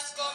Hola,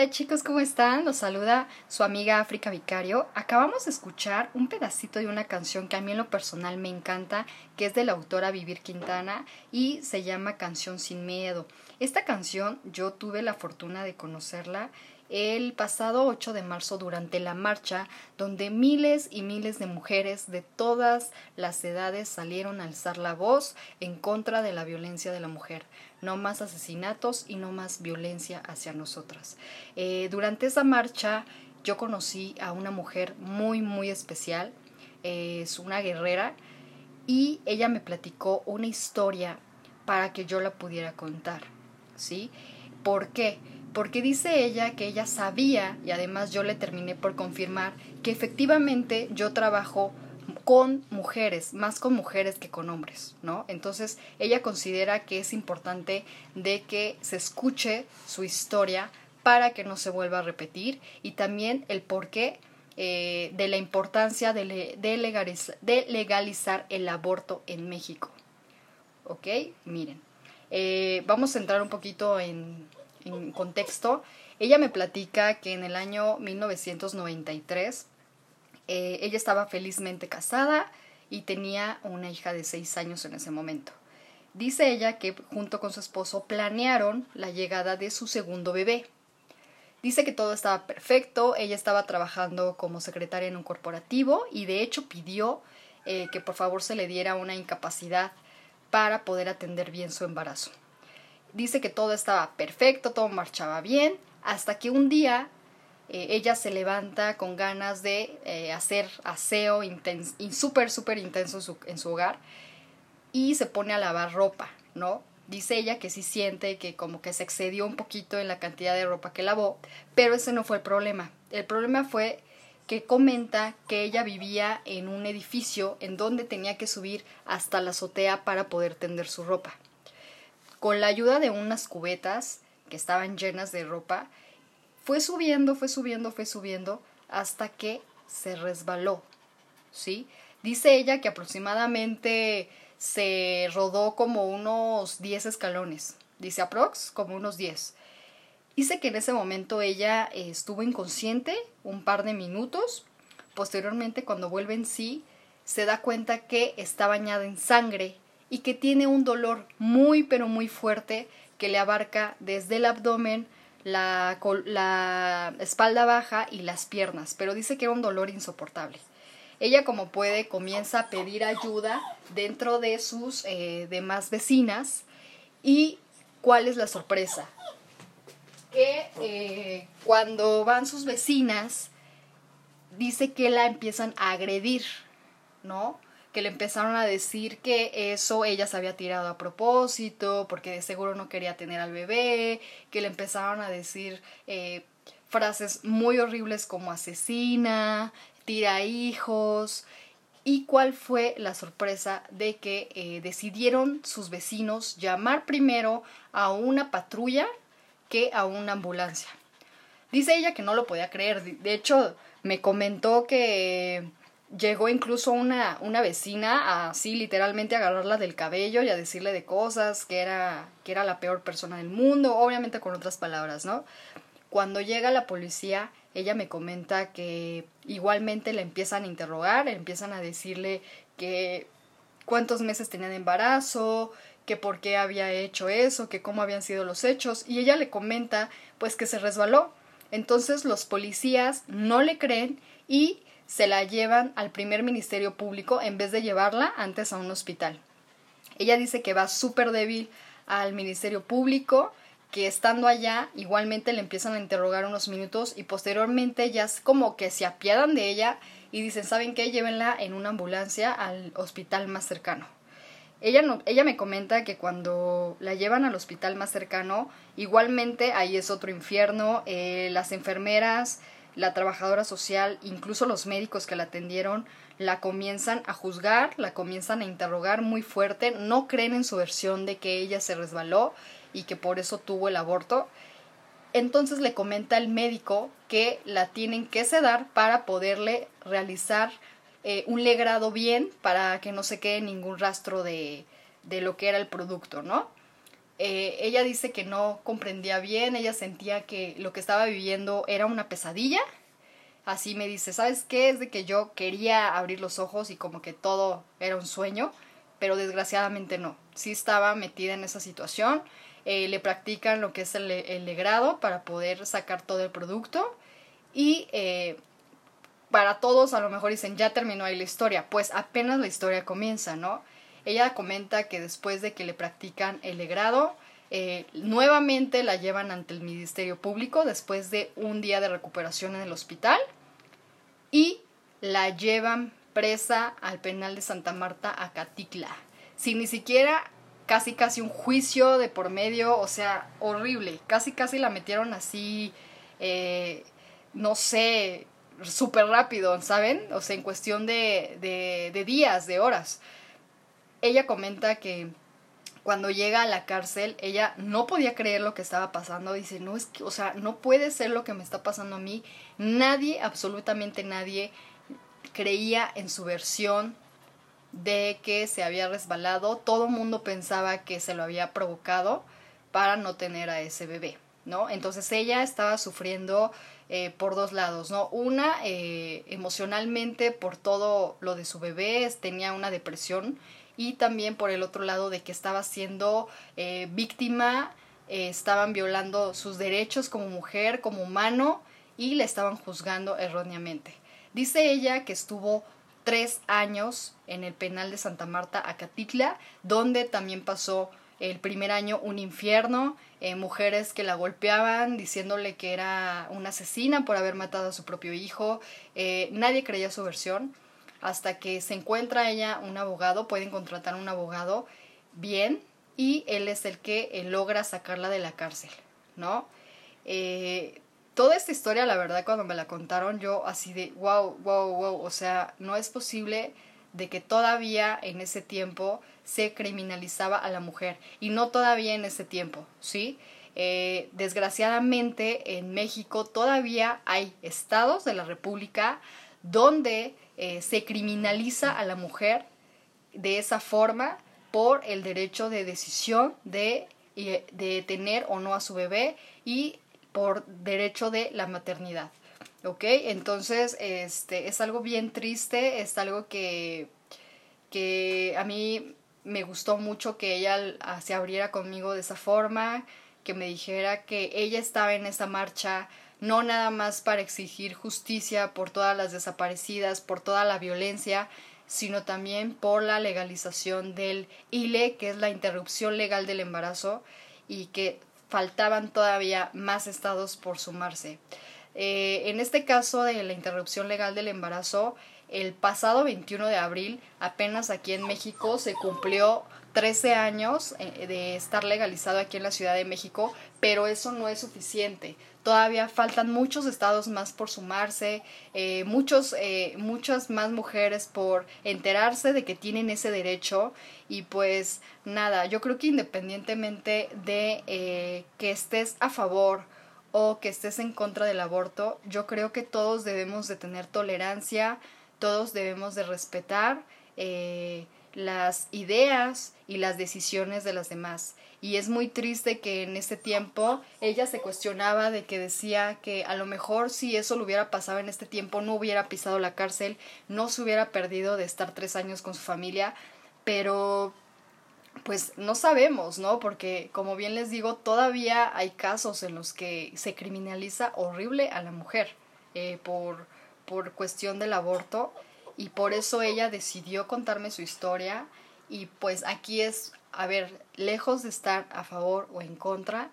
hola chicos, ¿cómo están? Los saluda su amiga África Vicario. Acabamos de escuchar un pedacito de una canción que a mí en lo personal me encanta, que es de la autora Vivir Quintana y se llama Canción sin Miedo. Esta canción yo tuve la fortuna de conocerla el pasado 8 de marzo durante la marcha donde miles y miles de mujeres de todas las edades salieron a alzar la voz en contra de la violencia de la mujer no más asesinatos y no más violencia hacia nosotras. Eh, durante esa marcha yo conocí a una mujer muy, muy especial, es una guerrera, y ella me platicó una historia para que yo la pudiera contar, ¿sí? ¿Por qué? Porque dice ella que ella sabía, y además yo le terminé por confirmar, que efectivamente yo trabajo con mujeres, más con mujeres que con hombres, ¿no? Entonces ella considera que es importante de que se escuche su historia para que no se vuelva a repetir y también el porqué eh, de la importancia de, legalizar, el aborto en México. ¿Ok? Miren, eh, vamos a entrar un poquito en, en contexto. Ella me platica que en el año 1993 eh, ella estaba felizmente casada y tenía una hija de seis años en ese momento. Dice ella que junto con su esposo planearon la llegada de su segundo bebé. Dice que todo estaba perfecto, ella estaba trabajando como secretaria en un corporativo y de hecho pidió eh, que por favor se le diera una incapacidad para poder atender bien su embarazo. Dice que todo estaba perfecto, todo marchaba bien, hasta que un día eh, ella se levanta con ganas de eh, hacer aseo súper, súper intenso en su, hogar y se pone a lavar ropa, ¿no? Dice ella que sí siente que como que se excedió un poquito en la cantidad de ropa que lavó, pero ese no fue el problema. El problema fue que comenta que ella vivía en un edificio en donde tenía que subir hasta la azotea para poder tender su ropa. Con la ayuda de unas cubetas que estaban llenas de ropa, fue subiendo, fue subiendo, fue subiendo hasta que se resbaló, ¿sí? Dice ella que aproximadamente se rodó como unos 10 escalones. Dice aprox como unos 10. Dice que en ese momento ella eh, estuvo inconsciente un par de minutos. Posteriormente, cuando vuelve en sí, se da cuenta que está bañada en sangre y que tiene un dolor muy pero muy fuerte que le abarca desde el abdomen la, la espalda baja y las piernas, pero dice que era un dolor insoportable. Ella como puede comienza a pedir ayuda dentro de sus eh, demás vecinas y ¿cuál es la sorpresa? Que eh, cuando van sus vecinas dice que la empiezan a agredir, ¿no? Que le empezaron a decir que eso ella se había tirado a propósito, porque de seguro no quería tener al bebé, que le empezaron a decir eh, frases muy horribles como asesina, tira hijos. ¿Y cuál fue la sorpresa de que eh, decidieron sus vecinos llamar primero a una patrulla que a una ambulancia? Dice ella que no lo podía creer. De hecho, me comentó que llegó incluso una, una vecina así literalmente a agarrarla del cabello y a decirle de cosas, que era, que era la peor persona del mundo, obviamente con otras palabras, ¿no? Cuando llega la policía, ella me comenta que igualmente le empiezan a interrogar, empiezan a decirle que cuántos meses tenía de embarazo, que por qué había hecho eso, que cómo habían sido los hechos, y ella le comenta pues que se resbaló. Entonces los policías no le creen y se la llevan al primer ministerio público en vez de llevarla antes a un hospital. Ella dice que va súper débil al ministerio público, que estando allá igualmente le empiezan a interrogar unos minutos y posteriormente ya es como que se apiadan de ella y dicen, ¿saben qué? Llévenla en una ambulancia al hospital más cercano. Ella, no, ella me comenta que cuando la llevan al hospital más cercano, igualmente ahí es otro infierno, eh, las enfermeras, la trabajadora social, incluso los médicos que la atendieron, la comienzan a juzgar, la comienzan a interrogar muy fuerte, no creen en su versión de que ella se resbaló y que por eso tuvo el aborto. Entonces le comenta el médico que la tienen que sedar para poderle realizar eh, un legrado bien para que no se quede ningún rastro de, de lo que era el producto, ¿no? Eh, ella dice que no comprendía bien, ella sentía que lo que estaba viviendo era una pesadilla. Así me dice, ¿sabes qué? Es de que yo quería abrir los ojos y como que todo era un sueño, pero desgraciadamente no. Sí estaba metida en esa situación. Eh, le practican lo que es el, el, para poder sacar todo el producto y para todos a lo mejor dicen, ya terminó ahí la historia, pues apenas la historia comienza, ¿no? Ella comenta que después de que le practican el legrado, eh, nuevamente la llevan ante el Ministerio Público después de un día de recuperación en el hospital y la llevan presa al penal de Santa Marta a Caticla, sin ni siquiera casi casi un juicio de por medio, o sea, horrible, casi casi la metieron así, eh, no sé, súper rápido, ¿saben? O sea, en cuestión de, días, de horas. Ella comenta que cuando llega a la cárcel, ella no podía creer lo que estaba pasando. Dice, no es que, o sea, no puede ser lo que me está pasando a mí. Nadie, absolutamente nadie, creía en su versión de que se había resbalado. Todo mundo pensaba que se lo había provocado para no tener a ese bebé, ¿no? Entonces ella estaba sufriendo eh, por dos lados, ¿no? Una, eh, emocionalmente por todo lo de su bebé, tenía una depresión y también por el otro lado de que estaba siendo eh, víctima, estaban violando sus derechos como mujer, como humano y le estaban juzgando erróneamente. Dice ella que estuvo tres años en el penal de Santa Marta, Acatitla, donde también pasó el primer año un infierno, eh, mujeres que la golpeaban diciéndole que era una asesina por haber matado a su propio hijo. Eh, nadie creía su versión hasta que se encuentra ella un abogado, pueden contratar un abogado bien y él es el que eh, logra sacarla de la cárcel, ¿no? toda esta historia, la verdad, cuando me la contaron, yo así de, wow, wow, wow, o sea, no es posible de que todavía en ese tiempo se criminalizaba a la mujer y no todavía en ese tiempo, ¿sí? Eh, desgraciadamente en México todavía hay estados de la República donde eh, se criminaliza a la mujer de esa forma por el derecho de decisión de, de tener o no a su bebé y por derecho de la maternidad. ¿Ok? Entonces, este, es algo bien triste, es algo que, que a mí me gustó mucho que ella se abriera conmigo de esa forma, que me dijera que ella estaba en esa marcha no nada más para exigir justicia por todas las desaparecidas, por toda la violencia, sino también por la legalización del ILE, que es la interrupción legal del embarazo, y que faltaban todavía más estados por sumarse. Eh, en este caso de la interrupción legal del embarazo, el pasado 21 de abril, apenas aquí en México, se cumplió 13 años eh, de estar legalizado aquí en la Ciudad de México, pero eso no es suficiente. Todavía faltan muchos estados más por sumarse, eh, muchos, muchas más mujeres por enterarse de que tienen ese derecho y pues nada, yo creo que independientemente de que estés a favor o que estés en contra del aborto, yo creo que todos debemos de tener tolerancia, todos debemos de respetar eh, las ideas y las decisiones de las demás. Y es muy triste que en este tiempo ella se cuestionaba de que decía que a lo mejor si eso le hubiera pasado en este tiempo no hubiera pisado la cárcel, no se hubiera perdido de estar tres años con su familia, pero pues no sabemos, ¿no? Porque como bien les digo, todavía hay casos en los que se criminaliza horrible a la mujer eh, por, por cuestión del aborto y por eso ella decidió contarme su historia y pues aquí es, a ver, lejos de estar a favor o en contra,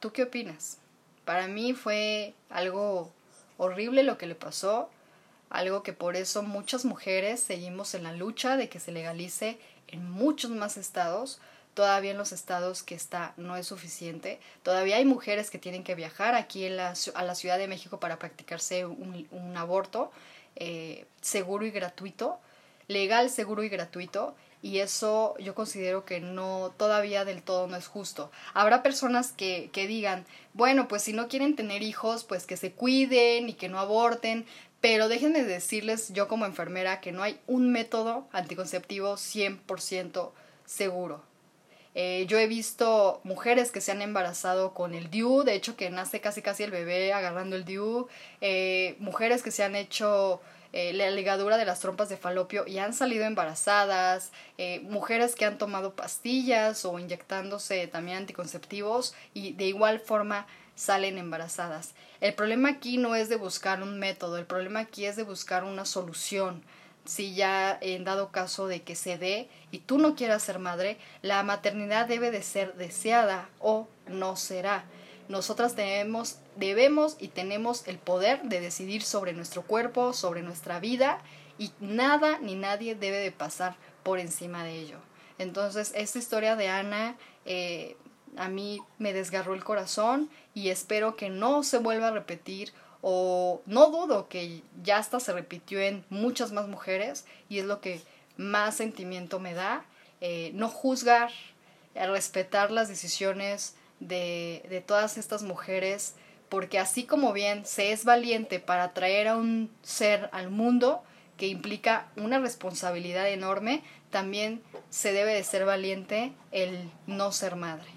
¿Tú qué opinas? Para mí fue algo horrible lo que le pasó, algo que por eso muchas mujeres seguimos en la lucha de que se legalice en muchos más estados, todavía en los estados que está no es suficiente. Todavía hay mujeres que tienen que viajar aquí en la, a la Ciudad de México para practicarse un, aborto eh, seguro y gratuito, legal, seguro y gratuito. Y eso yo considero que no, todavía del todo no es justo. Habrá personas que, que digan, bueno, pues si no quieren tener hijos, pues que se cuiden y que no aborten, pero déjenme decirles yo como enfermera que no hay un método anticonceptivo 100% seguro. Eh, yo he visto mujeres que se han embarazado con el DIU, de hecho que nace casi casi el bebé agarrando el DIU, eh, mujeres que se han hecho eh, la ligadura de las trompas de falopio y han salido embarazadas, mujeres que han tomado pastillas o inyectándose también anticonceptivos y de igual forma salen embarazadas. El problema aquí no es de buscar un método, el problema aquí es de buscar una solución. Si ya en dado caso de que se dé y tú no quieras ser madre, la maternidad debe de ser deseada o no será. Nosotras debemos y tenemos el poder de decidir sobre nuestro cuerpo, sobre nuestra vida y nada ni nadie debe de pasar por encima de ello. Entonces, esta historia de Ana eh, a mí me desgarró el corazón y espero que no se vuelva a repetir o no dudo que ya hasta se repitió en muchas más mujeres y es lo que más sentimiento me da. Eh, no juzgar, eh, respetar las decisiones de, de todas estas mujeres, porque así como bien se es valiente para traer a un ser al mundo, que implica una responsabilidad enorme, también se debe de ser valiente el no ser madre.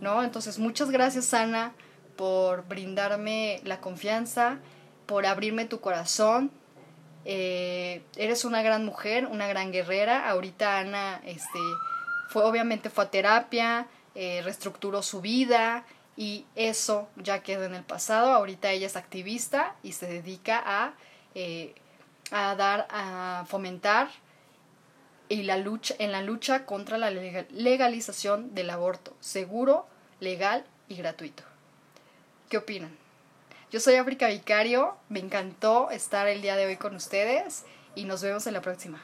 ¿no? Entonces, muchas gracias, Ana, por brindarme la confianza, por abrirme tu corazón. Eh, eres una gran mujer, una gran guerrera. Ahorita Ana, este, fue, obviamente fue a terapia, eh, reestructuró su vida y eso ya quedó en el pasado. Ahorita ella es activista y se dedica a, eh, a dar, a fomentar y la lucha, en la lucha contra la legalización del aborto seguro, legal y gratuito. ¿Qué opinan? Yo soy África Vicario, me encantó estar el día de hoy con ustedes y nos vemos en la próxima.